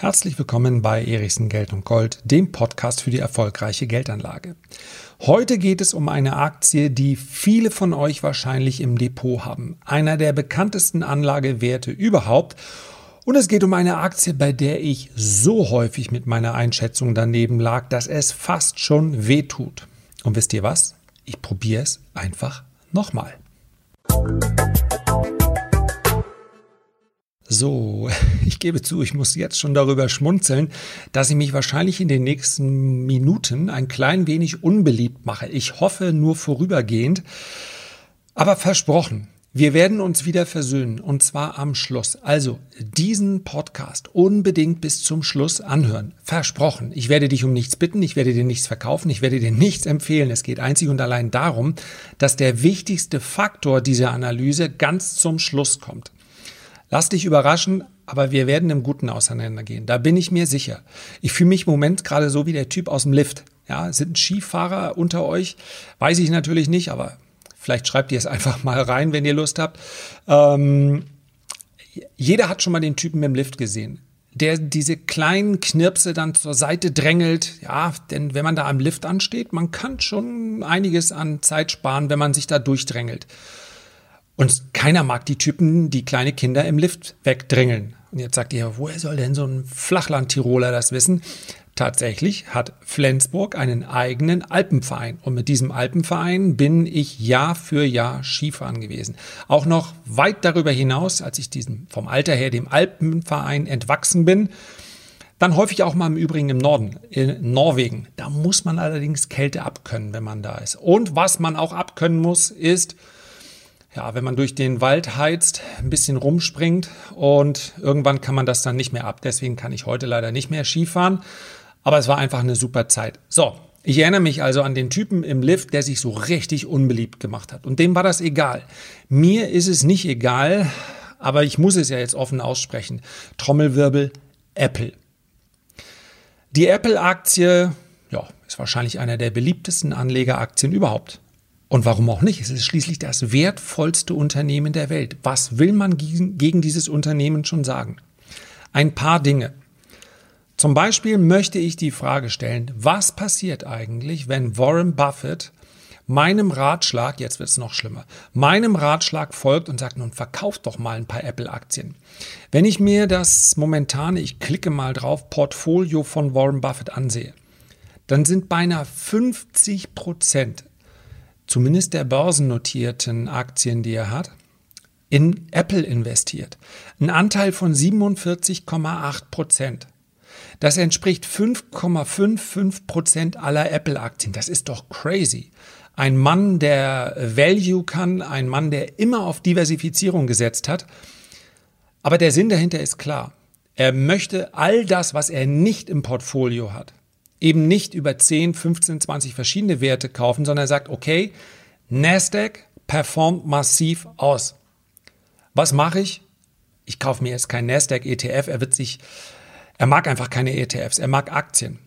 Herzlich willkommen bei Erichsen Geld und Gold, dem Podcast für die erfolgreiche Geldanlage. Heute geht es um eine Aktie, die viele von euch wahrscheinlich im Depot haben. Einer der bekanntesten Anlagewerte überhaupt. Und es geht um eine Aktie, bei der ich so häufig mit meiner Einschätzung daneben lag, dass es fast schon wehtut. Und wisst ihr was? Ich probiere es einfach nochmal. So, ich gebe zu, ich muss jetzt schon darüber schmunzeln, dass ich mich wahrscheinlich in den nächsten Minuten ein klein wenig unbeliebt mache. Ich hoffe nur vorübergehend. Aber versprochen, wir werden uns wieder versöhnen und zwar am Schluss. Also diesen Podcast unbedingt bis zum Schluss anhören. Versprochen. Ich werde dich um nichts bitten, ich werde dir nichts verkaufen, ich werde dir nichts empfehlen. Es geht einzig und allein darum, dass der wichtigste Faktor dieser Analyse ganz zum Schluss kommt. Lass dich überraschen, aber wir werden im Guten auseinandergehen. Da bin ich mir sicher. Ich fühle mich im Moment gerade so wie der Typ aus dem Lift. Ja, sind Skifahrer unter euch? Weiß ich natürlich nicht, aber vielleicht schreibt ihr es einfach mal rein, wenn ihr Lust habt. Ähm, jeder hat schon mal den Typen im Lift gesehen der diese kleinen Knirpse dann zur Seite drängelt. Ja, denn wenn man da am Lift ansteht, man kann schon einiges an Zeit sparen, wenn man sich da durchdrängelt. Und keiner mag die Typen, die kleine Kinder im Lift wegdrängeln. Und jetzt sagt ihr, woher soll denn so ein Flachland-Tiroler das wissen? Tatsächlich hat Flensburg einen eigenen Alpenverein. Und mit diesem Alpenverein bin ich Jahr für Jahr Skifahren gewesen. Auch noch weit darüber hinaus, als ich diesem, vom Alter her dem Alpenverein entwachsen bin. Dann häufig auch mal im Übrigen im Norden, in Norwegen. Da muss man allerdings Kälte abkönnen, wenn man da ist. Und was man auch abkönnen muss, ist, ja, wenn man durch den Wald heizt, ein bisschen rumspringt und irgendwann kann man das dann nicht mehr ab. Deswegen kann ich heute leider nicht mehr Skifahren, aber es war einfach eine super Zeit. So, ich erinnere mich also an den Typen im Lift, der sich so richtig unbeliebt gemacht hat. Und dem war das egal. Mir ist es nicht egal, aber ich muss es ja jetzt offen aussprechen. Trommelwirbel Apple. Die Apple-Aktie, ja, ist wahrscheinlich einer der beliebtesten Anlegeraktien überhaupt. Und warum auch nicht? Es ist schließlich das wertvollste Unternehmen der Welt. Was will man gegen, dieses Unternehmen schon sagen? Ein paar Dinge. Zum Beispiel möchte ich die Frage stellen, was passiert eigentlich, wenn Warren Buffett meinem Ratschlag, jetzt wird es noch schlimmer, meinem Ratschlag folgt und sagt, nun verkauft doch mal ein paar Apple-Aktien. Wenn ich mir das momentane, ich klicke mal drauf, Portfolio von Warren Buffett ansehe, dann sind beinahe 50 Prozent zumindest der börsennotierten Aktien, die er hat, in Apple investiert. Ein Anteil von 47,8 Prozent. Das entspricht 5,55 Prozent aller Apple-Aktien. Das ist doch crazy. Ein Mann, der Value kann, ein Mann, der immer auf Diversifizierung gesetzt hat. Aber der Sinn dahinter ist klar. Er möchte all das, was er nicht im Portfolio hat, eben nicht über 10, 15, 20 verschiedene Werte kaufen, sondern er sagt, okay, Nasdaq performt massiv aus. Was mache ich? Ich kaufe mir jetzt kein Nasdaq ETF, er wird sich er mag einfach keine ETFs, er mag Aktien.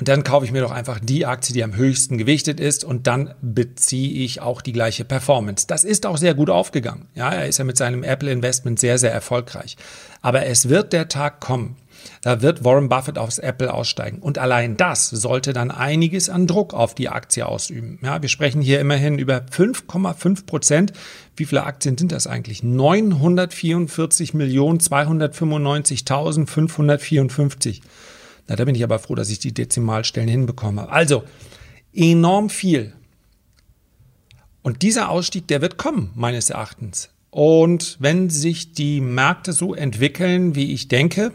Und dann kaufe ich mir doch einfach die Aktie, die am höchsten gewichtet ist und dann beziehe ich auch die gleiche Performance. Das ist auch sehr gut aufgegangen. Ja, er ist ja mit seinem Apple Investment sehr, sehr erfolgreich. Aber es wird der Tag kommen, da wird Warren Buffett aufs Apple aussteigen. Und allein das sollte dann einiges an Druck auf die Aktie ausüben. Ja, wir sprechen hier immerhin über 5,5 Prozent. Wie viele Aktien sind das eigentlich? 944.295.554. Na, da bin ich aber froh, dass ich die Dezimalstellen hinbekomme. Also, enorm viel. Und dieser Ausstieg, der wird kommen, meines Erachtens. Und wenn sich die Märkte so entwickeln, wie ich denke,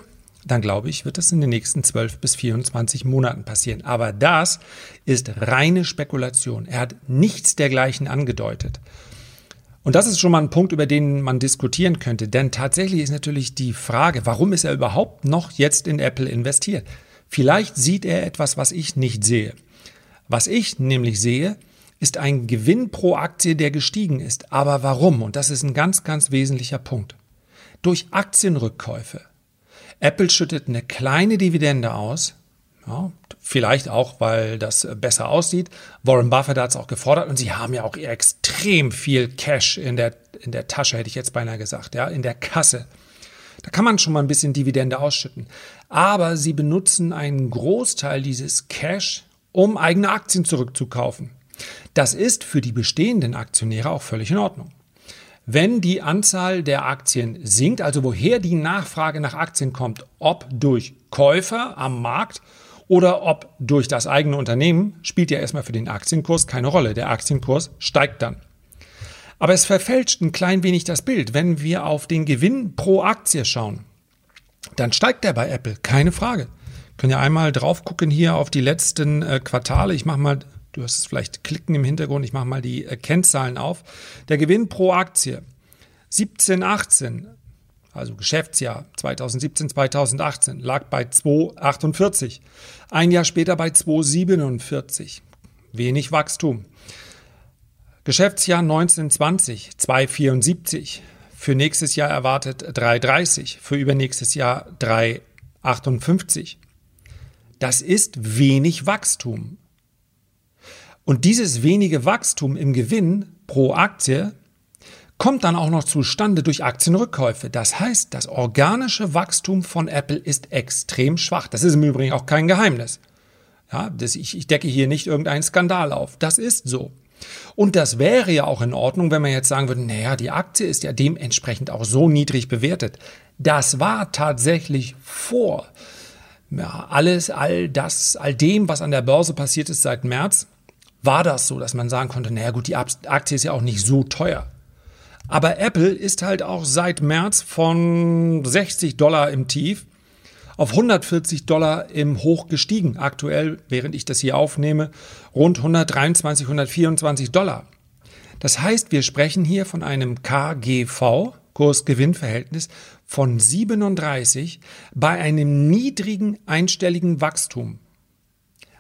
dann glaube ich, wird das in den nächsten 12 bis 24 Monaten passieren. Aber das ist reine Spekulation. Er hat nichts dergleichen angedeutet. Und das ist schon mal ein Punkt, über den man diskutieren könnte. Denn tatsächlich ist natürlich die Frage, warum ist er überhaupt noch jetzt in Apple investiert? Vielleicht sieht er etwas, was ich nicht sehe. Was ich nämlich sehe, ist ein Gewinn pro Aktie, der gestiegen ist. Aber warum? Und das ist ein ganz, ganz wesentlicher Punkt. Durch Aktienrückkäufe. Apple schüttet eine kleine Dividende aus. Ja, vielleicht auch, weil das besser aussieht. Warren Buffett hat es auch gefordert und sie haben ja auch extrem viel Cash in der in der Tasche, hätte ich jetzt beinahe gesagt, ja, in der Kasse. Da kann man schon mal ein bisschen Dividende ausschütten. Aber sie benutzen einen Großteil dieses Cash, um eigene Aktien zurückzukaufen. Das ist für die bestehenden Aktionäre auch völlig in Ordnung. Wenn die Anzahl der Aktien sinkt, also woher die Nachfrage nach Aktien kommt, ob durch Käufer am Markt oder ob durch das eigene Unternehmen, spielt ja erstmal für den Aktienkurs keine Rolle. Der Aktienkurs steigt dann. Aber es verfälscht ein klein wenig das Bild. Wenn wir auf den Gewinn pro Aktie schauen, dann steigt der bei Apple, keine Frage. Können ja einmal drauf gucken hier auf die letzten äh, Quartale. Ich mache mal Du hast es vielleicht klicken im Hintergrund. Ich mache mal die äh, Kennzahlen auf. Der Gewinn pro Aktie 17, 18, also Geschäftsjahr 2017, 2018, lag bei 2,48. Ein Jahr später bei 2,47. Wenig Wachstum. Geschäftsjahr 1920, 2,74. Für nächstes Jahr erwartet 3,30. Für übernächstes Jahr 3,58. Das ist wenig Wachstum. Und dieses wenige Wachstum im Gewinn pro Aktie kommt dann auch noch zustande durch Aktienrückkäufe. Das heißt, das organische Wachstum von Apple ist extrem schwach. Das ist im Übrigen auch kein Geheimnis. Ja, das, ich, ich decke hier nicht irgendeinen Skandal auf. Das ist so. Und das wäre ja auch in Ordnung, wenn man jetzt sagen würde, naja, die Aktie ist ja dementsprechend auch so niedrig bewertet. Das war tatsächlich vor ja, alles, all das, all dem, was an der Börse passiert ist seit März, war das so, dass man sagen konnte, naja gut, die Aktie ist ja auch nicht so teuer. Aber Apple ist halt auch seit März von 60 Dollar im Tief auf 140 Dollar im Hoch gestiegen. Aktuell, während ich das hier aufnehme, rund 123, 124 Dollar. Das heißt, wir sprechen hier von einem KGV, Kurs-Gewinn-Verhältnis, von 37 bei einem niedrigen einstelligen Wachstum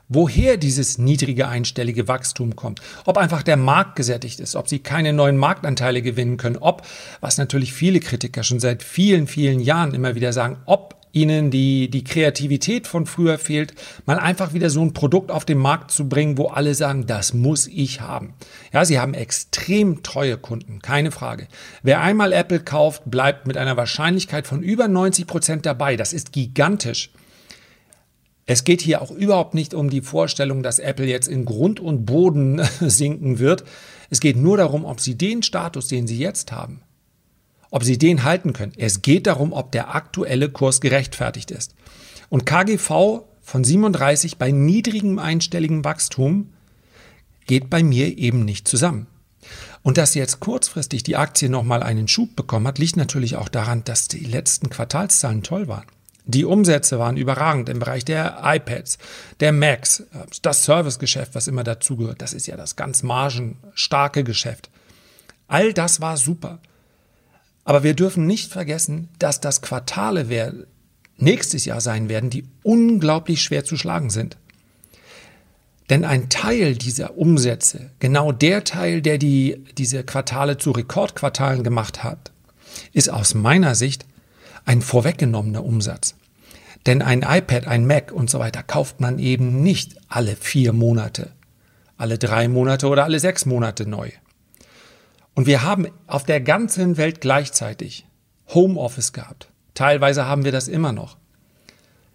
woher dieses niedrige einstellige Wachstum kommt. Ob einfach der Markt gesättigt ist, ob sie keine neuen Marktanteile gewinnen können, ob, was natürlich viele Kritiker schon seit vielen, vielen Jahren immer wieder sagen, ob ihnen die, die Kreativität von früher fehlt, mal einfach wieder so ein Produkt auf den Markt zu bringen, wo alle sagen, das muss ich haben. Ja, sie haben extrem treue Kunden, keine Frage. Wer einmal Apple kauft, bleibt mit einer Wahrscheinlichkeit von über 90 Prozent dabei. Das ist gigantisch. Es geht hier auch überhaupt nicht um die Vorstellung, dass Apple jetzt in Grund und Boden sinken wird. Es geht nur darum, ob sie den Status, den sie jetzt haben, ob sie den halten können. Es geht darum, ob der aktuelle Kurs gerechtfertigt ist. Und KGV von 37 bei niedrigem einstelligem Wachstum geht bei mir eben nicht zusammen. Und dass jetzt kurzfristig die Aktie nochmal einen Schub bekommen hat, liegt natürlich auch daran, dass die letzten Quartalszahlen toll waren. Die Umsätze waren überragend im Bereich der iPads, der Macs, das Servicegeschäft, was immer dazugehört. Das ist ja das ganz margenstarke Geschäft. All das war super. Aber wir dürfen nicht vergessen, dass das Quartale nächstes Jahr sein werden, die unglaublich schwer zu schlagen sind. Denn ein Teil dieser Umsätze, genau der Teil, der die, diese Quartale zu Rekordquartalen gemacht hat, ist aus meiner Sicht ein vorweggenommener Umsatz. Denn ein iPad, ein Mac und so weiter kauft man eben nicht alle vier Monate, alle drei Monate oder alle sechs Monate neu. Und wir haben auf der ganzen Welt gleichzeitig Homeoffice gehabt. Teilweise haben wir das immer noch.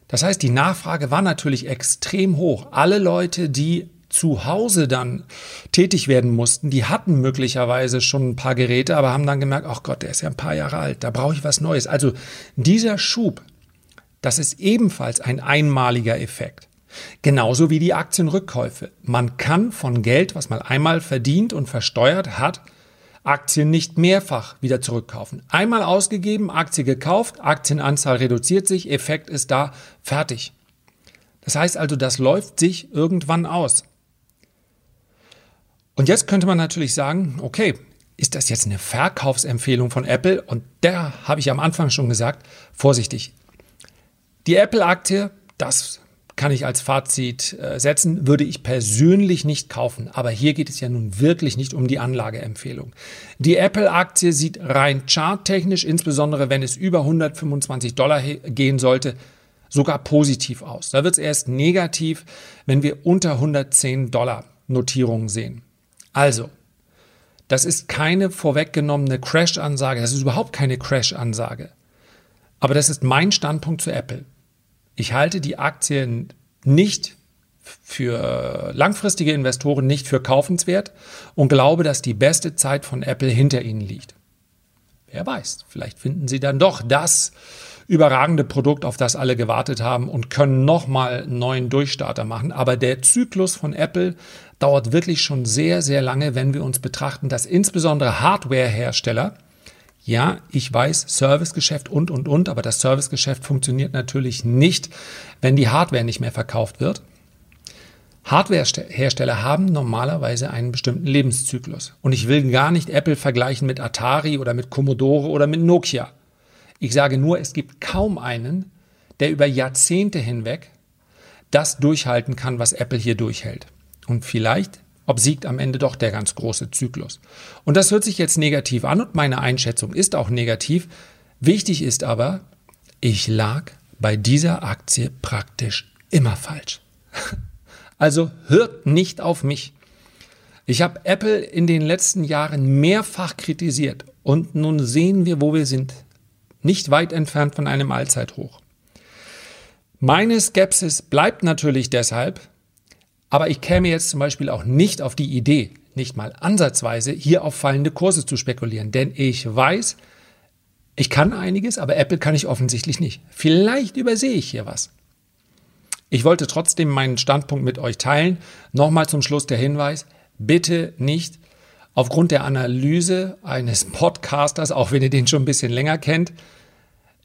Das heißt, die Nachfrage war natürlich extrem hoch. Alle Leute, die zu Hause dann tätig werden mussten, die hatten möglicherweise schon ein paar Geräte, aber haben dann gemerkt, ach Gott, der ist ja ein paar Jahre alt, da brauche ich was Neues. Also dieser Schub, das ist ebenfalls ein einmaliger Effekt. Genauso wie die Aktienrückkäufe. Man kann von Geld, was man einmal verdient und versteuert hat, Aktien nicht mehrfach wieder zurückkaufen. Einmal ausgegeben, Aktie gekauft, Aktienanzahl reduziert sich, Effekt ist da, fertig. Das heißt also, das läuft sich irgendwann aus. Und jetzt könnte man natürlich sagen, okay, ist das jetzt eine Verkaufsempfehlung von Apple? Und da habe ich am Anfang schon gesagt, vorsichtig. Die Apple-Aktie, das kann ich als Fazit äh, setzen, würde ich persönlich nicht kaufen. Aber hier geht es ja nun wirklich nicht um die Anlageempfehlung. Die Apple-Aktie sieht rein charttechnisch, insbesondere wenn es über 125 Dollar gehen sollte, sogar positiv aus. Da wird es erst negativ, wenn wir unter 110 Dollar Notierungen sehen. Also, Das ist keine vorweggenommene Crash-Ansage. Das ist überhaupt keine Crash-Ansage. Aber das ist mein Standpunkt zu Apple. Ich halte die Aktien nicht für langfristige Investoren nicht für kaufenswert und glaube, dass die beste Zeit von Apple hinter ihnen liegt. Wer weiß, vielleicht finden sie dann doch das überragende Produkt, auf das alle gewartet haben und können nochmal einen neuen Durchstarter machen. Aber der Zyklus von Apple dauert wirklich schon sehr, sehr lange, wenn wir uns betrachten, dass insbesondere Hardwarehersteller ja, ich weiß, Servicegeschäft und, und, und, aber das Servicegeschäft funktioniert natürlich nicht, wenn die Hardware nicht mehr verkauft wird. Hardwarehersteller haben normalerweise einen bestimmten Lebenszyklus. Und ich will gar nicht Apple vergleichen mit Atari oder mit Commodore oder mit Nokia. Ich sage nur, es gibt kaum einen, der über Jahrzehnte hinweg das durchhalten kann, was Apple hier durchhält. Und vielleicht obsiegt am Ende doch der ganz große Zyklus. Und das hört sich jetzt negativ an und meine Einschätzung ist auch negativ. Wichtig ist aber, ich lag bei dieser Aktie praktisch immer falsch. Also hört nicht auf mich. Ich habe Apple in den letzten Jahren mehrfach kritisiert und nun sehen wir, wo wir sind. Nicht weit entfernt von einem Allzeithoch. Meine Skepsis bleibt natürlich deshalb, aber ich käme jetzt zum Beispiel auch nicht auf die Idee, nicht mal ansatzweise, hier auf fallende Kurse zu spekulieren. Denn ich weiß, ich kann einiges, aber Apple kann ich offensichtlich nicht. Vielleicht übersehe ich hier was. Ich wollte trotzdem meinen Standpunkt mit euch teilen. Nochmal zum Schluss der Hinweis, bitte nicht aufgrund der Analyse eines Podcasters, auch wenn ihr den schon ein bisschen länger kennt,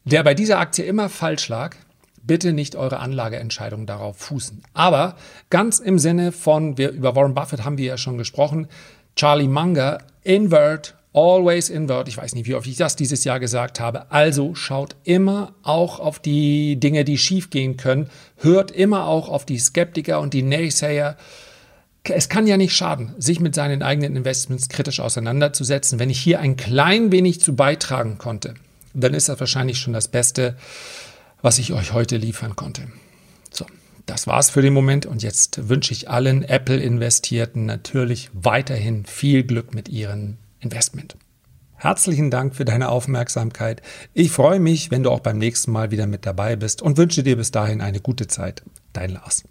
der bei dieser Aktie immer falsch lag, bitte nicht eure Anlageentscheidung darauf fußen. Aber ganz im Sinne von, wir, über Warren Buffett haben wir ja schon gesprochen, Charlie Munger, Invert Always invert. Ich weiß nicht, wie oft ich das dieses Jahr gesagt habe. Also schaut immer auch auf die Dinge, die schiefgehen können. Hört immer auch auf die Skeptiker und die Naysayer. Es kann ja nicht schaden, sich mit seinen eigenen Investments kritisch auseinanderzusetzen. Wenn ich hier ein klein wenig zu beitragen konnte, dann ist das wahrscheinlich schon das Beste, was ich euch heute liefern konnte. So, das war's für den Moment und jetzt wünsche ich allen Apple-Investierten natürlich weiterhin viel Glück mit ihren Investment. Herzlichen Dank für deine Aufmerksamkeit. Ich freue mich, wenn du auch beim nächsten Mal wieder mit dabei bist und wünsche dir bis dahin eine gute Zeit. Dein Lars.